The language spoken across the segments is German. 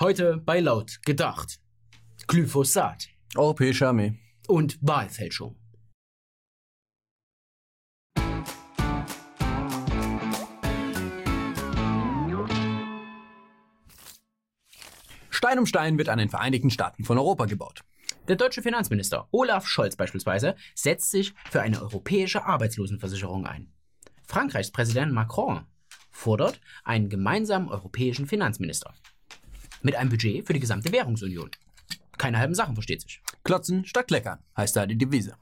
Heute bei Laut gedacht. Glyphosat Europäische Armee. und Wahlfälschung. Stein um Stein wird an den Vereinigten Staaten von Europa gebaut. Der deutsche Finanzminister Olaf Scholz beispielsweise setzt sich für eine europäische Arbeitslosenversicherung ein. Frankreichs Präsident Macron fordert einen gemeinsamen europäischen Finanzminister. Mit einem Budget für die gesamte Währungsunion. Keine halben Sachen, versteht sich. Klotzen statt kleckern heißt da die Devise.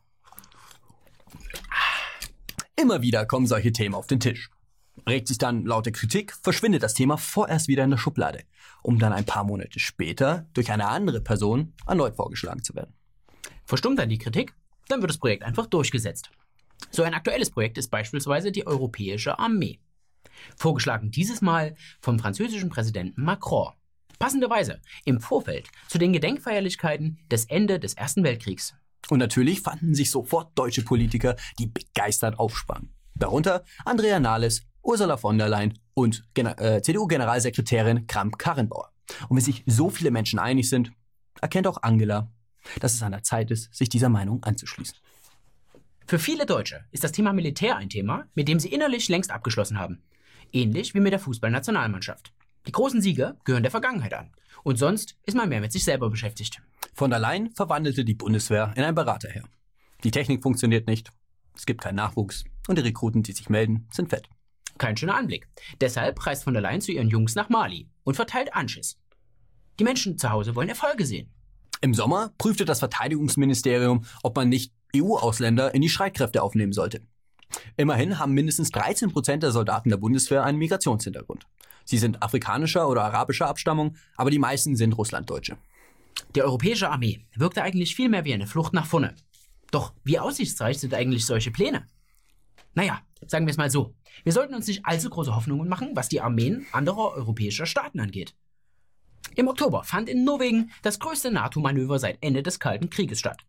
Immer wieder kommen solche Themen auf den Tisch. Regt sich dann laute Kritik, verschwindet das Thema vorerst wieder in der Schublade, um dann ein paar Monate später durch eine andere Person erneut vorgeschlagen zu werden. Verstummt dann die Kritik, dann wird das Projekt einfach durchgesetzt. So ein aktuelles Projekt ist beispielsweise die Europäische Armee. Vorgeschlagen dieses Mal vom französischen Präsidenten Macron. Passenderweise im Vorfeld zu den Gedenkfeierlichkeiten des Ende des Ersten Weltkriegs. Und natürlich fanden sich sofort deutsche Politiker, die begeistert aufsprangen. Darunter Andrea Nahles, Ursula von der Leyen und äh, CDU-Generalsekretärin Kramp-Karrenbauer. Und wenn sich so viele Menschen einig sind, erkennt auch Angela, dass es an der Zeit ist, sich dieser Meinung anzuschließen. Für viele Deutsche ist das Thema Militär ein Thema, mit dem sie innerlich längst abgeschlossen haben. Ähnlich wie mit der Fußballnationalmannschaft. Die großen Siege gehören der Vergangenheit an. Und sonst ist man mehr mit sich selber beschäftigt. Von der Leyen verwandelte die Bundeswehr in ein Beraterheer. Die Technik funktioniert nicht, es gibt keinen Nachwuchs und die Rekruten, die sich melden, sind fett. Kein schöner Anblick. Deshalb reist von der Leyen zu ihren Jungs nach Mali und verteilt Anschiss. Die Menschen zu Hause wollen Erfolge sehen. Im Sommer prüfte das Verteidigungsministerium, ob man nicht EU-Ausländer in die Streitkräfte aufnehmen sollte. Immerhin haben mindestens 13 Prozent der Soldaten der Bundeswehr einen Migrationshintergrund. Sie sind afrikanischer oder arabischer Abstammung, aber die meisten sind Russlanddeutsche. Die europäische Armee wirkte eigentlich viel mehr wie eine Flucht nach vorne. Doch wie aussichtsreich sind eigentlich solche Pläne? Naja, sagen wir es mal so. Wir sollten uns nicht allzu große Hoffnungen machen, was die Armeen anderer europäischer Staaten angeht. Im Oktober fand in Norwegen das größte NATO-Manöver seit Ende des Kalten Krieges statt.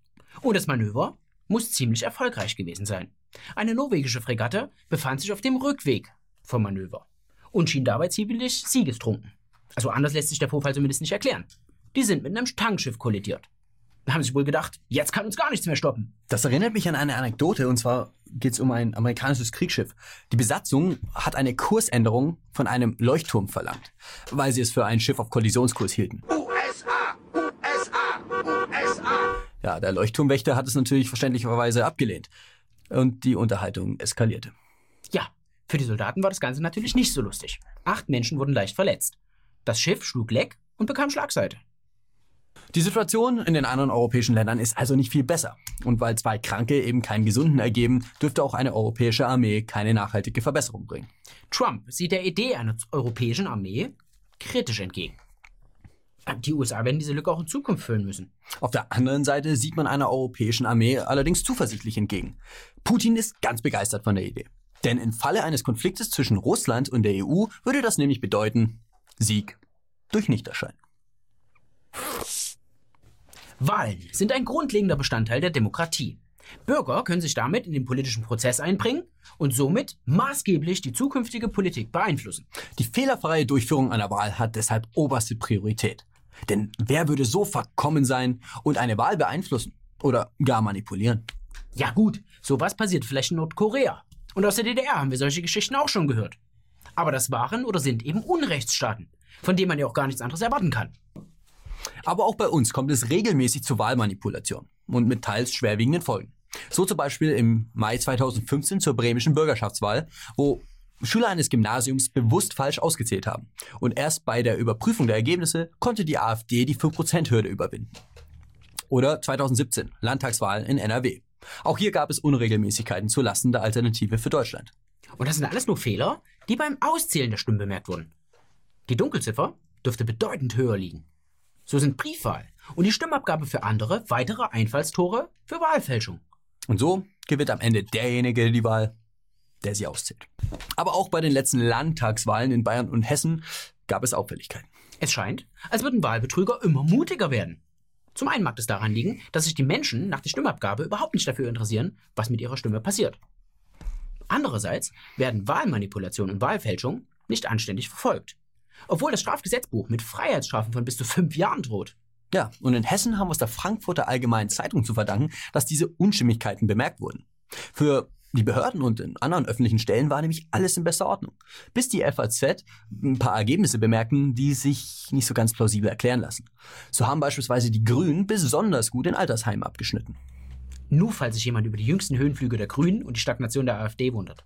Und das Manöver muss ziemlich erfolgreich gewesen sein. Eine norwegische Fregatte befand sich auf dem Rückweg vom Manöver und schien dabei ziemlich siegestrunken. Also anders lässt sich der Vorfall zumindest nicht erklären. Die sind mit einem Tankschiff kollidiert. Da haben sie wohl gedacht, jetzt kann uns gar nichts mehr stoppen. Das erinnert mich an eine Anekdote, und zwar geht es um ein amerikanisches Kriegsschiff. Die Besatzung hat eine Kursänderung von einem Leuchtturm verlangt, weil sie es für ein Schiff auf Kollisionskurs hielten. USA! USA! USA! Ja, der Leuchtturmwächter hat es natürlich verständlicherweise abgelehnt. Und die Unterhaltung eskalierte. Ja, für die Soldaten war das Ganze natürlich nicht so lustig. Acht Menschen wurden leicht verletzt. Das Schiff schlug Leck und bekam Schlagseite. Die Situation in den anderen europäischen Ländern ist also nicht viel besser. Und weil zwei Kranke eben keinen Gesunden ergeben, dürfte auch eine europäische Armee keine nachhaltige Verbesserung bringen. Trump sieht der Idee einer europäischen Armee kritisch entgegen. Die USA werden diese Lücke auch in Zukunft füllen müssen. Auf der anderen Seite sieht man einer europäischen Armee allerdings zuversichtlich entgegen. Putin ist ganz begeistert von der Idee. Denn im Falle eines Konfliktes zwischen Russland und der EU würde das nämlich bedeuten Sieg durch Nichterschein. Wahlen sind ein grundlegender Bestandteil der Demokratie. Bürger können sich damit in den politischen Prozess einbringen und somit maßgeblich die zukünftige Politik beeinflussen. Die fehlerfreie Durchführung einer Wahl hat deshalb oberste Priorität. Denn wer würde so verkommen sein und eine Wahl beeinflussen oder gar manipulieren? Ja gut, sowas passiert vielleicht in Nordkorea. Und aus der DDR haben wir solche Geschichten auch schon gehört. Aber das waren oder sind eben Unrechtsstaaten, von denen man ja auch gar nichts anderes erwarten kann. Aber auch bei uns kommt es regelmäßig zu Wahlmanipulation und mit teils schwerwiegenden Folgen. So zum Beispiel im Mai 2015 zur bremischen Bürgerschaftswahl, wo Schüler eines Gymnasiums bewusst falsch ausgezählt haben. Und erst bei der Überprüfung der Ergebnisse konnte die AfD die 5%-Hürde überwinden. Oder 2017, Landtagswahl in NRW. Auch hier gab es Unregelmäßigkeiten zu Lasten der Alternative für Deutschland. Und das sind alles nur Fehler, die beim Auszählen der Stimmen bemerkt wurden. Die Dunkelziffer dürfte bedeutend höher liegen. So sind Briefwahl und die Stimmabgabe für andere weitere Einfallstore für Wahlfälschung. Und so gewinnt am Ende derjenige die Wahl, der sie auszählt. Aber auch bei den letzten Landtagswahlen in Bayern und Hessen gab es Auffälligkeiten. Es scheint, als würden Wahlbetrüger immer mutiger werden. Zum einen mag es daran liegen, dass sich die Menschen nach der Stimmabgabe überhaupt nicht dafür interessieren, was mit ihrer Stimme passiert. Andererseits werden Wahlmanipulation und Wahlfälschung nicht anständig verfolgt. Obwohl das Strafgesetzbuch mit Freiheitsstrafen von bis zu fünf Jahren droht. Ja, und in Hessen haben wir es der Frankfurter Allgemeinen Zeitung zu verdanken, dass diese Unstimmigkeiten bemerkt wurden. Für die Behörden und in anderen öffentlichen Stellen war nämlich alles in bester Ordnung. Bis die FAZ ein paar Ergebnisse bemerkten, die sich nicht so ganz plausibel erklären lassen. So haben beispielsweise die Grünen besonders gut in Altersheimen abgeschnitten. Nur falls sich jemand über die jüngsten Höhenflüge der Grünen und die Stagnation der AfD wundert.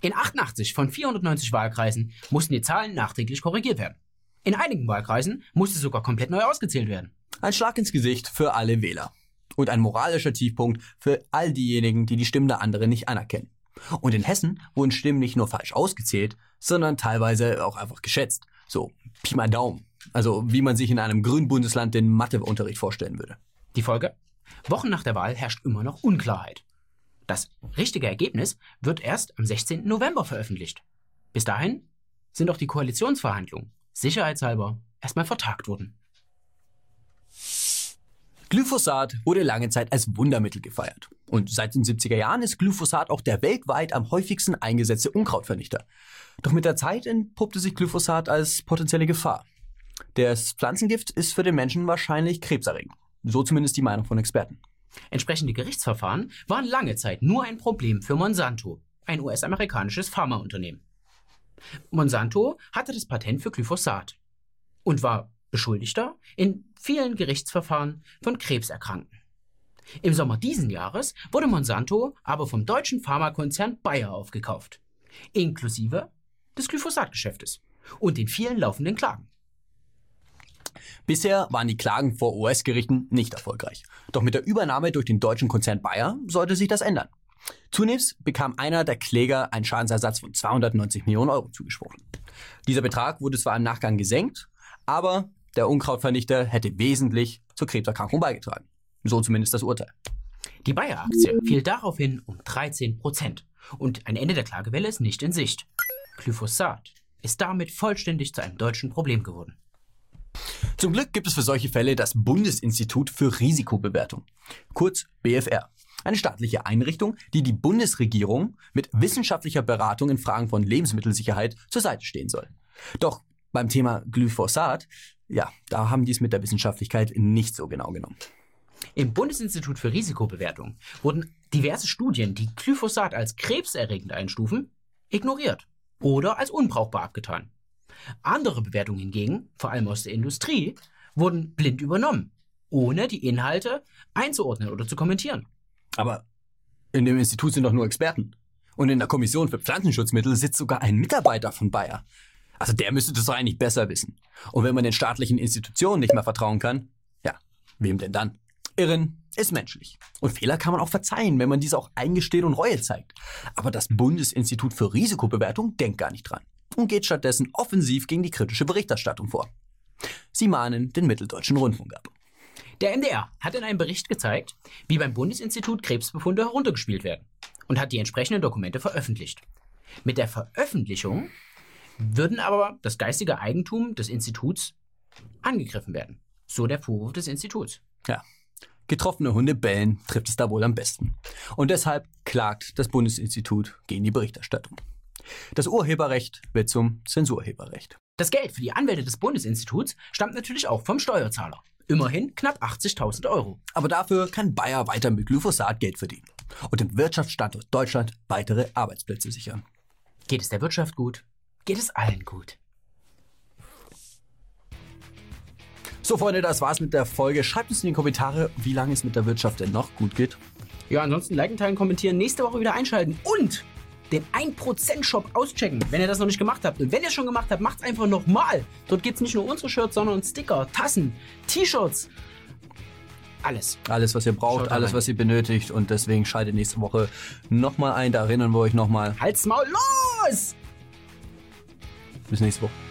In 88 von 490 Wahlkreisen mussten die Zahlen nachträglich korrigiert werden. In einigen Wahlkreisen musste sogar komplett neu ausgezählt werden. Ein Schlag ins Gesicht für alle Wähler. Und ein moralischer Tiefpunkt für all diejenigen, die die Stimmen der anderen nicht anerkennen. Und in Hessen wurden Stimmen nicht nur falsch ausgezählt, sondern teilweise auch einfach geschätzt. So, Pi mal Daumen. Also wie man sich in einem grünen Bundesland den Matheunterricht vorstellen würde. Die Folge? Wochen nach der Wahl herrscht immer noch Unklarheit. Das richtige Ergebnis wird erst am 16. November veröffentlicht. Bis dahin sind auch die Koalitionsverhandlungen sicherheitshalber erstmal vertagt worden. Glyphosat wurde lange Zeit als Wundermittel gefeiert. Und seit den 70er Jahren ist Glyphosat auch der weltweit am häufigsten eingesetzte Unkrautvernichter. Doch mit der Zeit entpuppte sich Glyphosat als potenzielle Gefahr. Das Pflanzengift ist für den Menschen wahrscheinlich krebserregend. So zumindest die Meinung von Experten. Entsprechende Gerichtsverfahren waren lange Zeit nur ein Problem für Monsanto, ein US-amerikanisches Pharmaunternehmen. Monsanto hatte das Patent für Glyphosat und war Beschuldigter in vielen Gerichtsverfahren von Krebserkrankten. Im Sommer diesen Jahres wurde Monsanto aber vom deutschen Pharmakonzern Bayer aufgekauft, inklusive des Glyphosatgeschäftes und den vielen laufenden Klagen. Bisher waren die Klagen vor US-Gerichten nicht erfolgreich. Doch mit der Übernahme durch den deutschen Konzern Bayer sollte sich das ändern. Zunächst bekam einer der Kläger einen Schadensersatz von 290 Millionen Euro zugesprochen. Dieser Betrag wurde zwar im Nachgang gesenkt, aber der Unkrautvernichter hätte wesentlich zur Krebserkrankung beigetragen. So zumindest das Urteil. Die Bayer-Aktie fiel daraufhin um 13 Prozent und ein Ende der Klagewelle ist nicht in Sicht. Glyphosat ist damit vollständig zu einem deutschen Problem geworden. Zum Glück gibt es für solche Fälle das Bundesinstitut für Risikobewertung, kurz BFR. Eine staatliche Einrichtung, die die Bundesregierung mit wissenschaftlicher Beratung in Fragen von Lebensmittelsicherheit zur Seite stehen soll. Doch beim Thema Glyphosat, ja, da haben die es mit der Wissenschaftlichkeit nicht so genau genommen. Im Bundesinstitut für Risikobewertung wurden diverse Studien, die Glyphosat als krebserregend einstufen, ignoriert oder als unbrauchbar abgetan. Andere Bewertungen hingegen, vor allem aus der Industrie, wurden blind übernommen, ohne die Inhalte einzuordnen oder zu kommentieren. Aber in dem Institut sind doch nur Experten. Und in der Kommission für Pflanzenschutzmittel sitzt sogar ein Mitarbeiter von Bayer. Also der müsste das doch eigentlich besser wissen. Und wenn man den staatlichen Institutionen nicht mehr vertrauen kann, ja, wem denn dann? Irren ist menschlich. Und Fehler kann man auch verzeihen, wenn man diese auch eingesteht und Reue zeigt. Aber das Bundesinstitut für Risikobewertung denkt gar nicht dran und geht stattdessen offensiv gegen die kritische Berichterstattung vor. Sie mahnen den Mitteldeutschen Rundfunk ab. Der NDR hat in einem Bericht gezeigt, wie beim Bundesinstitut Krebsbefunde heruntergespielt werden und hat die entsprechenden Dokumente veröffentlicht. Mit der Veröffentlichung würden aber das geistige Eigentum des Instituts angegriffen werden. So der Vorwurf des Instituts. Ja. Getroffene Hunde bellen trifft es da wohl am besten. Und deshalb klagt das Bundesinstitut gegen die Berichterstattung. Das Urheberrecht wird zum Zensurheberrecht. Das Geld für die Anwälte des Bundesinstituts stammt natürlich auch vom Steuerzahler. Immerhin knapp 80.000 Euro. Aber dafür kann Bayer weiter mit Glyphosat Geld verdienen und dem Wirtschaftsstandort Deutschland weitere Arbeitsplätze sichern. Geht es der Wirtschaft gut, geht es allen gut. So, Freunde, das war's mit der Folge. Schreibt uns in die Kommentare, wie lange es mit der Wirtschaft denn noch gut geht. Ja, ansonsten liken, teilen, kommentieren, nächste Woche wieder einschalten und den 1%-Shop auschecken, wenn ihr das noch nicht gemacht habt. Und wenn ihr es schon gemacht habt, macht es einfach nochmal. Dort gibt es nicht nur unsere Shirts, sondern Sticker, Tassen, T-Shirts. Alles. Alles, was ihr braucht, alles, rein. was ihr benötigt. Und deswegen schaltet nächste Woche nochmal ein. Da erinnern wir euch nochmal. Halt's Maul, los! Bis nächste Woche.